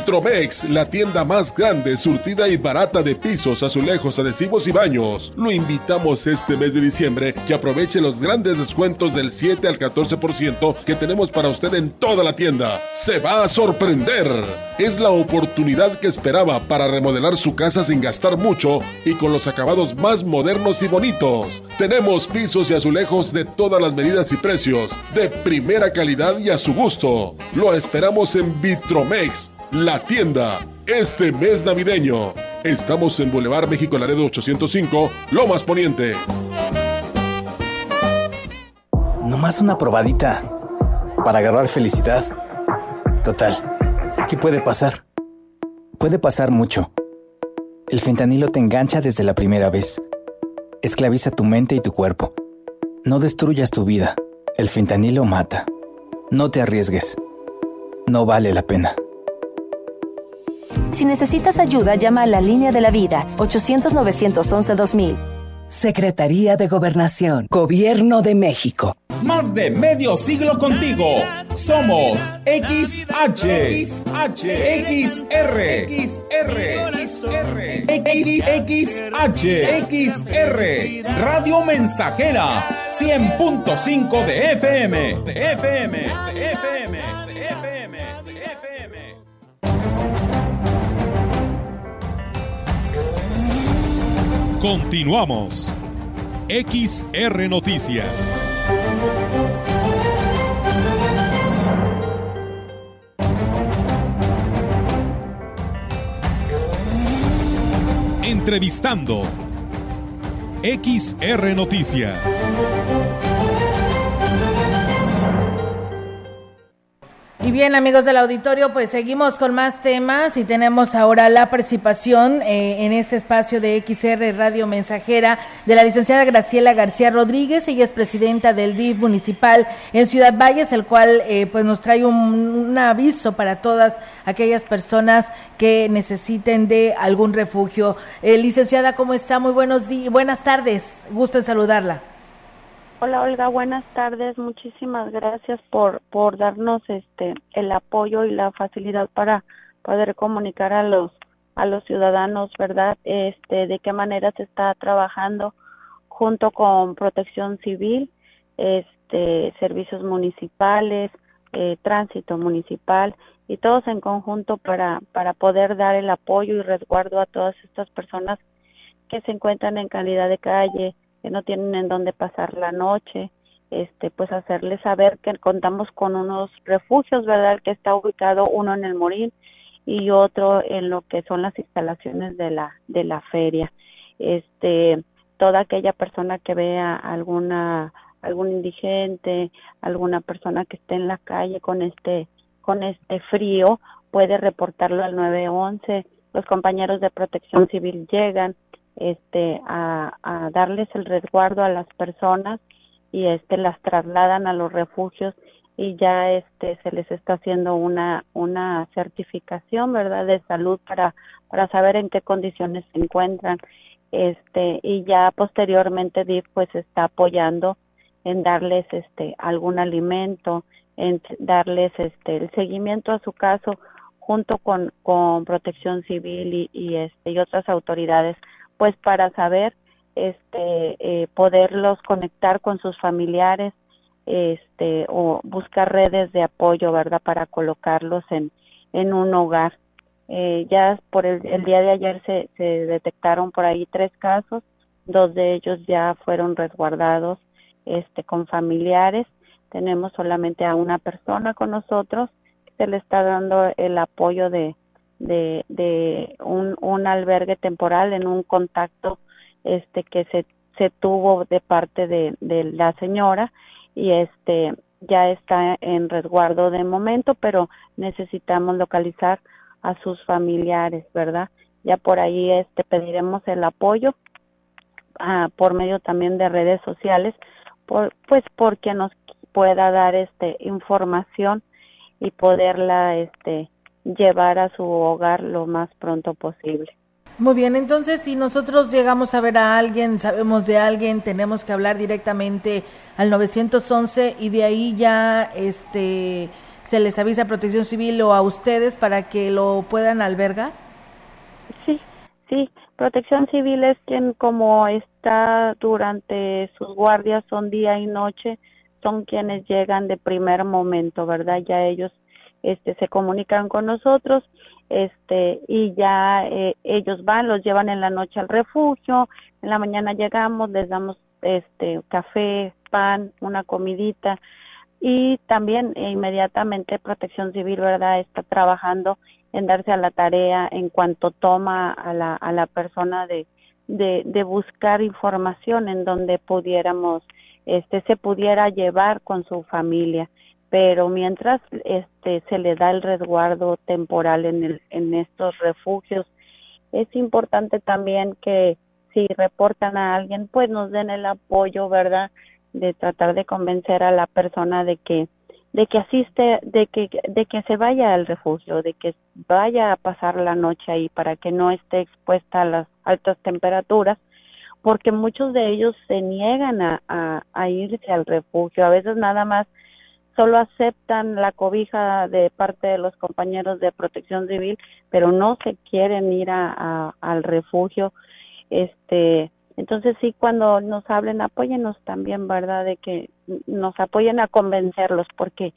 Vitromex, la tienda más grande, surtida y barata de pisos, azulejos, adhesivos y baños. Lo invitamos este mes de diciembre que aproveche los grandes descuentos del 7 al 14% que tenemos para usted en toda la tienda. Se va a sorprender. Es la oportunidad que esperaba para remodelar su casa sin gastar mucho y con los acabados más modernos y bonitos. Tenemos pisos y azulejos de todas las medidas y precios, de primera calidad y a su gusto. Lo esperamos en Vitromex la tienda, este mes navideño. Estamos en Boulevard México Laredo 805, Lomas Poniente. Nomás una probadita para agarrar felicidad. Total, ¿qué puede pasar? Puede pasar mucho. El fentanilo te engancha desde la primera vez. Esclaviza tu mente y tu cuerpo. No destruyas tu vida. El fentanilo mata. No te arriesgues. No vale la pena. Si necesitas ayuda, llama a la línea de la vida 800-911-2000. Secretaría de Gobernación, Gobierno de México. Más de medio siglo contigo. Somos XH, XH, XR, XR, XR, XR, Radio Mensajera, 100.5 de FM, de FM, de FM, Continuamos. XR Noticias. Entrevistando. XR Noticias. Y bien, amigos del auditorio, pues seguimos con más temas y tenemos ahora la participación eh, en este espacio de XR Radio Mensajera de la licenciada Graciela García Rodríguez. Ella es presidenta del DIF municipal en Ciudad Valles, el cual eh, pues nos trae un, aviso para todas aquellas personas que necesiten de algún refugio. Eh, licenciada, ¿cómo está? Muy buenos días, buenas tardes. Gusto en saludarla. Hola Olga, buenas tardes. Muchísimas gracias por por darnos este el apoyo y la facilidad para poder comunicar a los a los ciudadanos, ¿verdad? Este de qué manera se está trabajando junto con Protección Civil, este servicios municipales, eh, tránsito municipal y todos en conjunto para para poder dar el apoyo y resguardo a todas estas personas que se encuentran en calidad de calle, que no tienen en dónde pasar la noche, este, pues hacerles saber que contamos con unos refugios, ¿verdad? Que está ubicado uno en el Morín y otro en lo que son las instalaciones de la de la feria. Este, toda aquella persona que vea alguna algún indigente, alguna persona que esté en la calle con este con este frío puede reportarlo al 911. Los compañeros de Protección Civil llegan, este a, a, darles el resguardo a las personas y este las trasladan a los refugios y ya este se les está haciendo una una certificación verdad de salud para para saber en qué condiciones se encuentran. Este y ya posteriormente DIF pues está apoyando en darles este algún alimento en darles este el seguimiento a su caso junto con con Protección Civil y, y este y otras autoridades pues para saber este eh, poderlos conectar con sus familiares este o buscar redes de apoyo verdad para colocarlos en en un hogar. Eh, ya por el, el, día de ayer se, se detectaron por ahí tres casos. Dos de ellos ya fueron resguardados este con familiares. Tenemos solamente a una persona con nosotros se le está dando el apoyo de de, de un, un albergue temporal en un contacto este que se, se tuvo de parte de, de la señora y este ya está en resguardo de momento, pero necesitamos localizar a sus familiares, ¿verdad? Ya por ahí este pediremos el apoyo ah, por medio también de redes sociales, por, pues porque nos pueda dar este información y poderla este llevar a su hogar lo más pronto posible. Muy bien, entonces si nosotros llegamos a ver a alguien, sabemos de alguien, tenemos que hablar directamente al 911 y de ahí ya este se les avisa a Protección Civil o a ustedes para que lo puedan albergar. Sí, sí, Protección Civil es quien como está durante sus guardias son día y noche, son quienes llegan de primer momento, ¿verdad? Ya ellos este se comunican con nosotros este y ya eh, ellos van los llevan en la noche al refugio en la mañana llegamos les damos este café pan una comidita y también e inmediatamente Protección Civil verdad está trabajando en darse a la tarea en cuanto toma a la a la persona de de, de buscar información en donde pudiéramos este se pudiera llevar con su familia pero mientras este se le da el resguardo temporal en el, en estos refugios es importante también que si reportan a alguien pues nos den el apoyo verdad de tratar de convencer a la persona de que de que asiste, de que, de que se vaya al refugio, de que vaya a pasar la noche ahí para que no esté expuesta a las altas temperaturas, porque muchos de ellos se niegan a, a, a irse al refugio, a veces nada más solo aceptan la cobija de parte de los compañeros de protección civil, pero no se quieren ir a, al refugio. Este, entonces sí, cuando nos hablen, apóyenos también, ¿verdad? De que nos apoyen a convencerlos, porque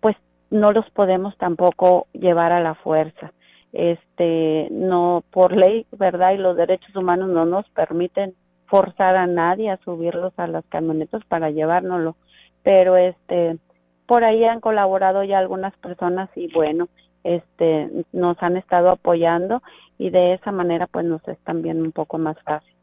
pues no los podemos tampoco llevar a la fuerza. Este, no por ley, ¿verdad? Y los derechos humanos no nos permiten forzar a nadie a subirlos a las camionetas para llevárnoslo. Pero este, por ahí han colaborado ya algunas personas y bueno, este, nos han estado apoyando y de esa manera pues nos están viendo un poco más fácil.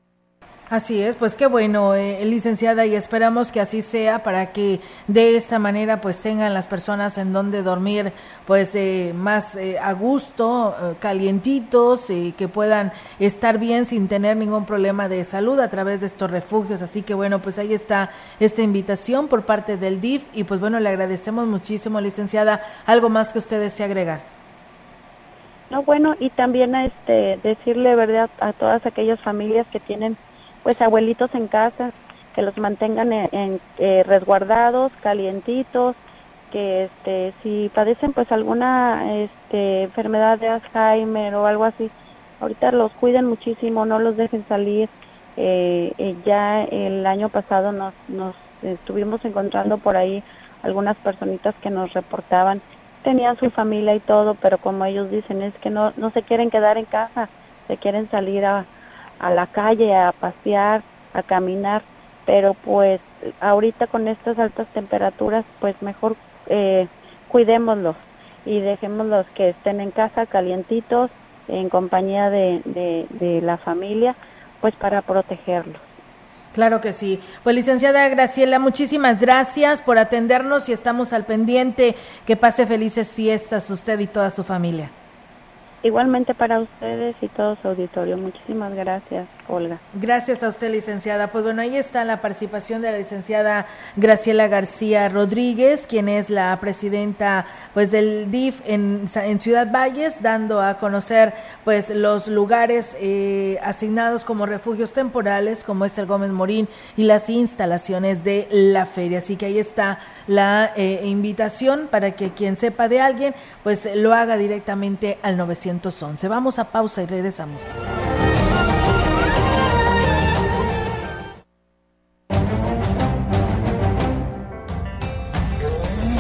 Así es, pues qué bueno, eh, licenciada, y esperamos que así sea para que de esta manera pues tengan las personas en donde dormir pues eh, más a gusto, eh, calientitos, y que puedan estar bien sin tener ningún problema de salud a través de estos refugios. Así que bueno, pues ahí está esta invitación por parte del DIF y pues bueno, le agradecemos muchísimo, licenciada. ¿Algo más que usted desee agregar? No, bueno, y también este decirle verdad a todas aquellas familias que tienen pues abuelitos en casa, que los mantengan en, eh, resguardados, calientitos, que este si padecen pues alguna este enfermedad de Alzheimer o algo así, ahorita los cuiden muchísimo, no los dejen salir. Eh, eh, ya el año pasado nos, nos estuvimos encontrando por ahí algunas personitas que nos reportaban, tenían su familia y todo, pero como ellos dicen es que no, no se quieren quedar en casa, se quieren salir a, a la calle a pasear, a caminar, pero pues ahorita con estas altas temperaturas, pues mejor eh, cuidémoslos y dejémoslos que estén en casa calientitos, en compañía de, de, de la familia, pues para protegerlos. Claro que sí. Pues licenciada Graciela, muchísimas gracias por atendernos y estamos al pendiente. Que pase felices fiestas usted y toda su familia. Igualmente para ustedes y todo su auditorio. Muchísimas gracias, Olga. Gracias a usted, licenciada. Pues bueno, ahí está la participación de la licenciada Graciela García Rodríguez, quien es la presidenta pues del DIF en, Ciudad Valles, dando a conocer pues los lugares eh, asignados como refugios temporales, como es el Gómez Morín y las instalaciones de la feria. Así que ahí está la eh, invitación para que quien sepa de alguien, pues lo haga directamente al 900 Vamos a pausa y regresamos.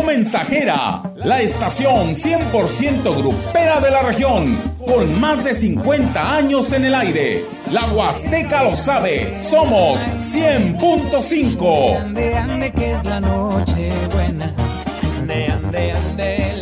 Mensajera, la estación 100% grupera de la región, con más de 50 años en el aire. La Huasteca lo sabe, somos 100.5. Ande, que es la noche buena. Ande, ande, ande,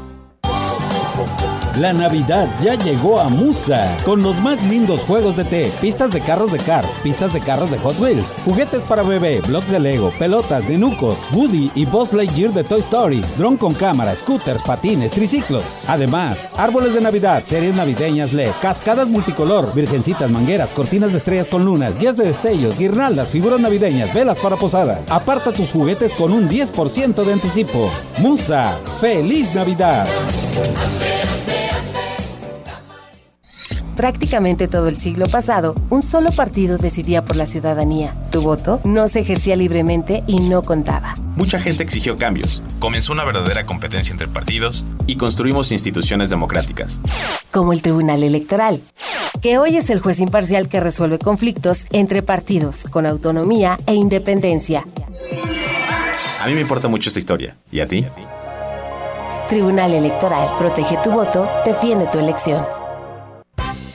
La Navidad ya llegó a Musa con los más lindos juegos de té, pistas de carros de Cars, pistas de carros de Hot Wheels, juguetes para bebé, blocks de Lego, pelotas de Nucos, Woody y Buzz Lightyear de Toy Story, dron con cámara, scooters, patines, triciclos. Además, árboles de Navidad, series navideñas LED, cascadas multicolor, virgencitas, mangueras, cortinas de estrellas con lunas, guías de destellos, guirnaldas, figuras navideñas, velas para posada. Aparta tus juguetes con un 10% de anticipo. Musa, feliz Navidad. Prácticamente todo el siglo pasado, un solo partido decidía por la ciudadanía. Tu voto no se ejercía libremente y no contaba. Mucha gente exigió cambios, comenzó una verdadera competencia entre partidos y construimos instituciones democráticas. como el Tribunal Electoral, que hoy es el juez imparcial que resuelve conflictos entre partidos con autonomía e independencia. A mí me importa mucho esta historia. ¿Y a ti? Tribunal Electoral, protege tu voto, defiende tu elección.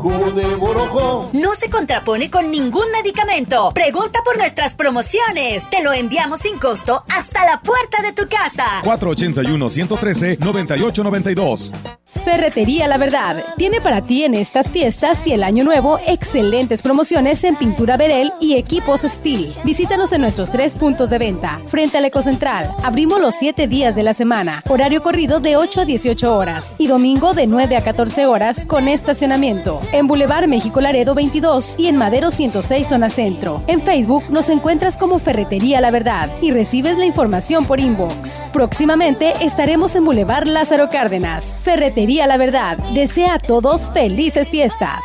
Jugo de Borojó. No se contrapone con ningún medicamento. Pregunta por nuestras promociones. Te lo enviamos sin costo hasta la puerta de tu casa. 481-113-9892. Ferretería La Verdad tiene para ti en estas fiestas y el año nuevo excelentes promociones en pintura Verel y equipos Steel. Visítanos en nuestros tres puntos de venta. Frente al Ecocentral, abrimos los siete días de la semana. Horario corrido de 8 a 18 horas y domingo de 9 a 14 horas con estacionamiento. En Boulevard México Laredo 22 y en Madero 106 Zona Centro. En Facebook nos encuentras como Ferretería La Verdad y recibes la información por inbox. Próximamente estaremos en Boulevard Lázaro Cárdenas. Ferretería La Verdad desea a todos felices fiestas.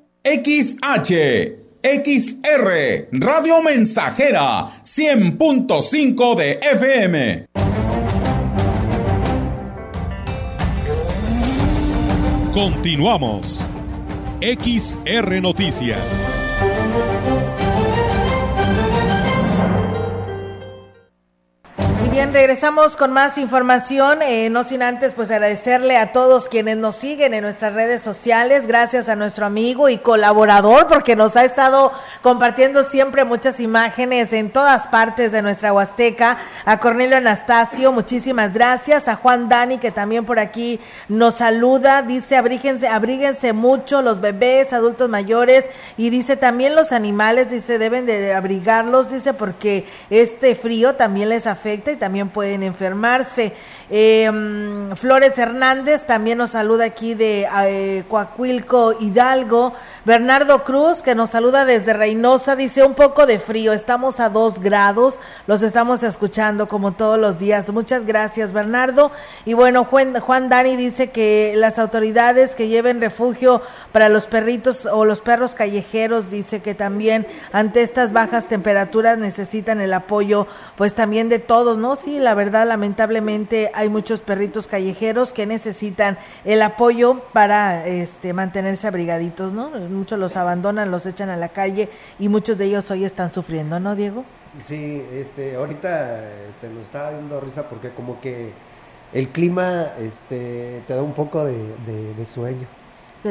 XH, XR, Radio Mensajera, 100.5 de FM. Continuamos. XR Noticias. Bien, regresamos con más información, eh, no sin antes pues agradecerle a todos quienes nos siguen en nuestras redes sociales, gracias a nuestro amigo y colaborador porque nos ha estado compartiendo siempre muchas imágenes en todas partes de nuestra Huasteca, a Cornelio Anastasio, muchísimas gracias, a Juan Dani que también por aquí nos saluda, dice abríguense, abríguense mucho los bebés, adultos mayores y dice también los animales, dice deben de abrigarlos, dice porque este frío también les afecta también pueden enfermarse. Mm, Flores Hernández también nos saluda aquí de eh, Coacuilco Hidalgo. Bernardo Cruz que nos saluda desde Reynosa, dice un poco de frío, estamos a dos grados, los estamos escuchando como todos los días. Muchas gracias Bernardo. Y bueno, Juan, Juan Dani dice que las autoridades que lleven refugio para los perritos o los perros callejeros, dice que también ante estas bajas temperaturas necesitan el apoyo pues también de todos, ¿no? Sí, la verdad, lamentablemente hay muchos perritos callejeros que necesitan el apoyo para este mantenerse abrigaditos, ¿no? Muchos los abandonan, los echan a la calle y muchos de ellos hoy están sufriendo, ¿no, Diego? Sí, este, ahorita este, nos está dando risa porque como que el clima este, te da un poco de, de, de sueño.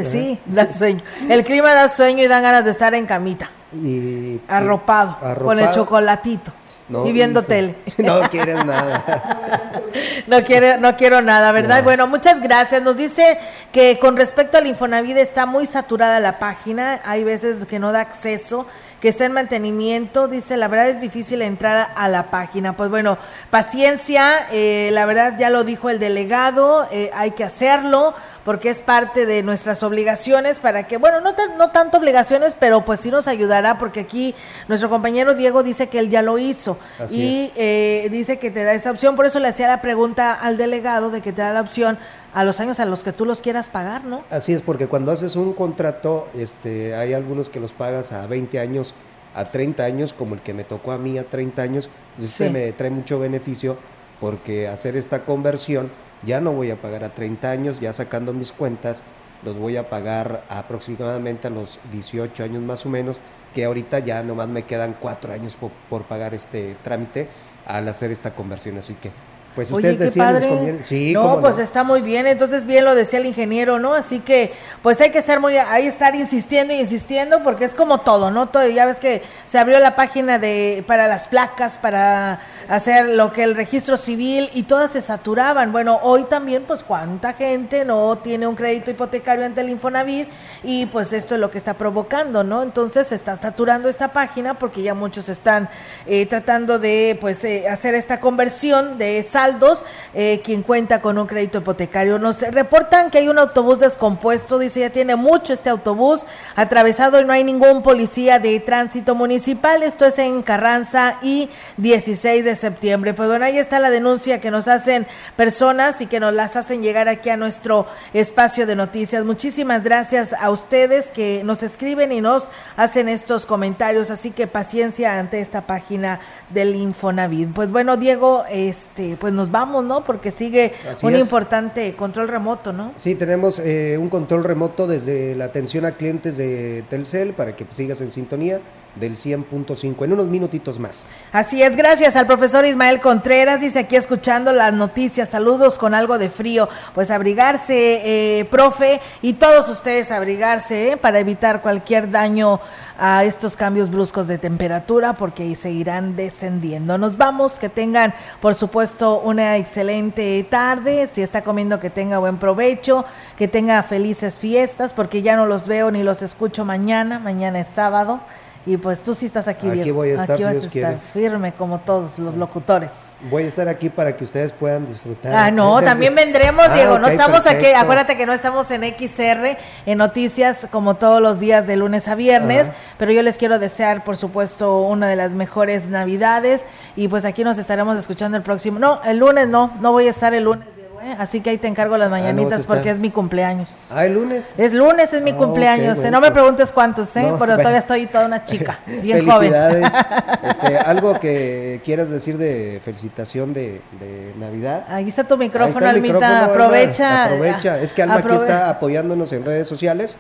Sí, da sueño. El clima da sueño y dan ganas de estar en camita. Y, arropado, arropado. con el chocolatito. No, y viendo hijo, tele. No quieres nada. no, quiere, no quiero nada, ¿verdad? No. Bueno, muchas gracias. Nos dice que con respecto al Infonavit está muy saturada la página. Hay veces que no da acceso que está en mantenimiento, dice, la verdad es difícil entrar a la página. Pues bueno, paciencia, eh, la verdad ya lo dijo el delegado, eh, hay que hacerlo porque es parte de nuestras obligaciones para que, bueno, no, no tanto obligaciones, pero pues sí nos ayudará porque aquí nuestro compañero Diego dice que él ya lo hizo Así y eh, dice que te da esa opción, por eso le hacía la pregunta al delegado de que te da la opción a los años a los que tú los quieras pagar, ¿no? Así es, porque cuando haces un contrato, este, hay algunos que los pagas a 20 años, a 30 años, como el que me tocó a mí a 30 años, entonces sí. me trae mucho beneficio porque hacer esta conversión ya no voy a pagar a 30 años, ya sacando mis cuentas, los voy a pagar aproximadamente a los 18 años más o menos, que ahorita ya nomás me quedan 4 años por, por pagar este trámite al hacer esta conversión, así que Pues Oye, ustedes deciden, les padre. conviene. Sí, no, pues no. está muy bien. Entonces, bien lo decía el ingeniero, ¿no? Así que, pues hay que estar muy, ahí estar insistiendo y insistiendo, porque es como todo, ¿no? Todo, ya ves que se abrió la página de para las placas, para hacer lo que el registro civil y todas se saturaban. Bueno, hoy también, pues cuánta gente no tiene un crédito hipotecario ante el Infonavit y pues esto es lo que está provocando, ¿no? Entonces se está saturando esta página porque ya muchos están eh, tratando de, pues, eh, hacer esta conversión de saldos, eh, quien cuenta con un crédito hipotecario. Nos reportan que hay un autobús descompuesto, dice, ya tiene mucho este autobús atravesado y no hay ningún policía de tránsito municipal. Esto es en Carranza y 16 de septiembre. Pues bueno, ahí está la denuncia que nos hacen personas y que nos las hacen llegar aquí a nuestro espacio de noticias. Muchísimas gracias a ustedes que nos escriben y nos hacen estos comentarios. Así que paciencia ante esta página del Infonavit. Pues bueno, Diego, este, pues nos vamos, ¿no? Porque sigue Así un es. importante control remoto, ¿no? Sí, tenemos eh, un control remoto desde la atención a clientes de Telcel para que sigas en sintonía del 100.5 en unos minutitos más. Así es, gracias al profesor Ismael Contreras, dice aquí escuchando las noticias, saludos con algo de frío, pues abrigarse, eh, profe, y todos ustedes abrigarse eh, para evitar cualquier daño a estos cambios bruscos de temperatura, porque seguirán descendiendo. Nos vamos, que tengan, por supuesto, una excelente tarde, si está comiendo, que tenga buen provecho, que tenga felices fiestas, porque ya no los veo ni los escucho mañana, mañana es sábado. Y pues tú sí estás aquí, Aquí Diego. voy a estar, Aquí si vas Dios a estar firme como todos los locutores. Voy a estar aquí para que ustedes puedan disfrutar. Ah, no, también vendremos, Ah, Diego. no estamos aquí, perfecto. acuérdate que no estamos en XR, en noticias como todos los días de lunes a viernes, Ajá. pero yo les quiero desear, por supuesto, una de las mejores navidades y pues aquí nos estaremos escuchando el próximo. No, el lunes no, no voy a estar el lunes, ¿eh? así que ahí te encargo las Ah, no a mañanitas porque es mi cumpleaños. Ah, el lunes. Es lunes, es mi Ah, cumpleaños. eh, bueno, no me pues. preguntes cuántos, ¿eh? No, pero bueno. todavía estoy toda una chica, bien joven. Felicidades. Este, algo que quieras decir de felicitación de, de Navidad. Ahí está tu micrófono, está Almita. micrófono, Alma. aprovecha. Aprovecha. Es que Alma aquí Aprove- está apoyándonos en redes sociales.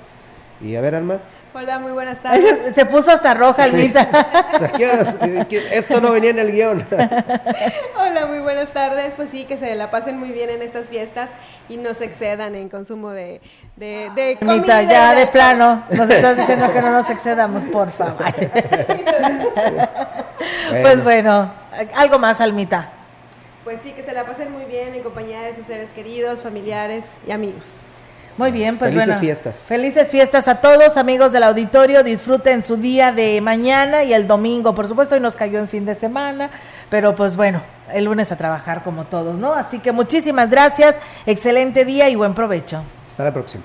Y a ver, Alma. Hola, muy buenas tardes. Se puso hasta roja, Sí. Almita. O sea, ¿qué horas? Eh, ¿qué- Esto no venía en el guion. Hola, muy buenas tardes. Pues sí, que se la pasen muy bien en estas fiestas y no se excedan en consumo de, de, de Almita, comida. ya y de plano. Nos estás diciendo que no nos excedamos, por favor. Pues bueno, algo más, Almita. Pues sí, que se la pasen muy bien en compañía de sus seres queridos, familiares y amigos. Muy bien, pues Felices bueno. fiestas. Felices fiestas a todos, amigos del auditorio. Disfruten su día de mañana y el domingo. Por supuesto, hoy nos cayó en fin de semana, pero pues bueno, el lunes a trabajar como todos, ¿no? Así que muchísimas gracias, excelente día y buen provecho. Hasta la próxima.